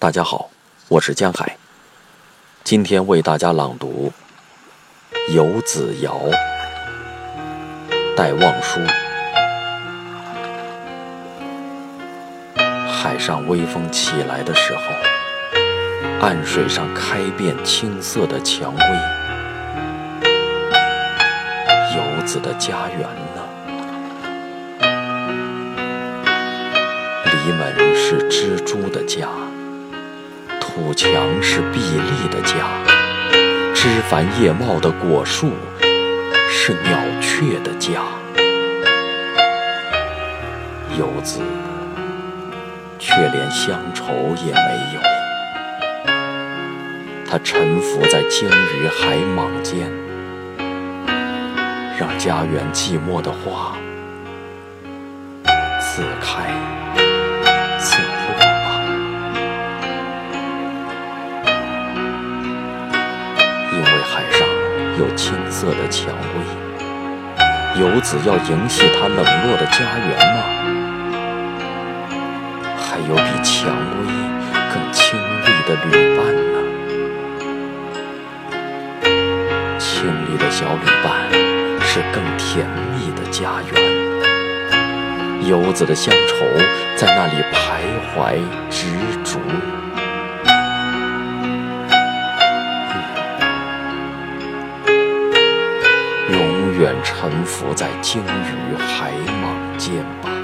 大家好，我是江海，今天为大家朗读《游子谣》，戴望舒。海上微风起来的时候，岸水上开遍青色的蔷薇。游子的家园呢？篱门是蜘蛛的家，土墙是碧丽的家，枝繁叶茂的果树是鸟雀的家。游子却连乡愁也没有，他沉浮在鲸鱼海蟒间，让家园寂寞的花自开。有青色的蔷薇，游子要迎系他冷落的家园吗？还有比蔷薇更清丽的旅伴呢？清丽的小旅伴是更甜蜜的家园。游子的乡愁在那里徘徊执着，沉浮在鲸鱼海蟒间吧。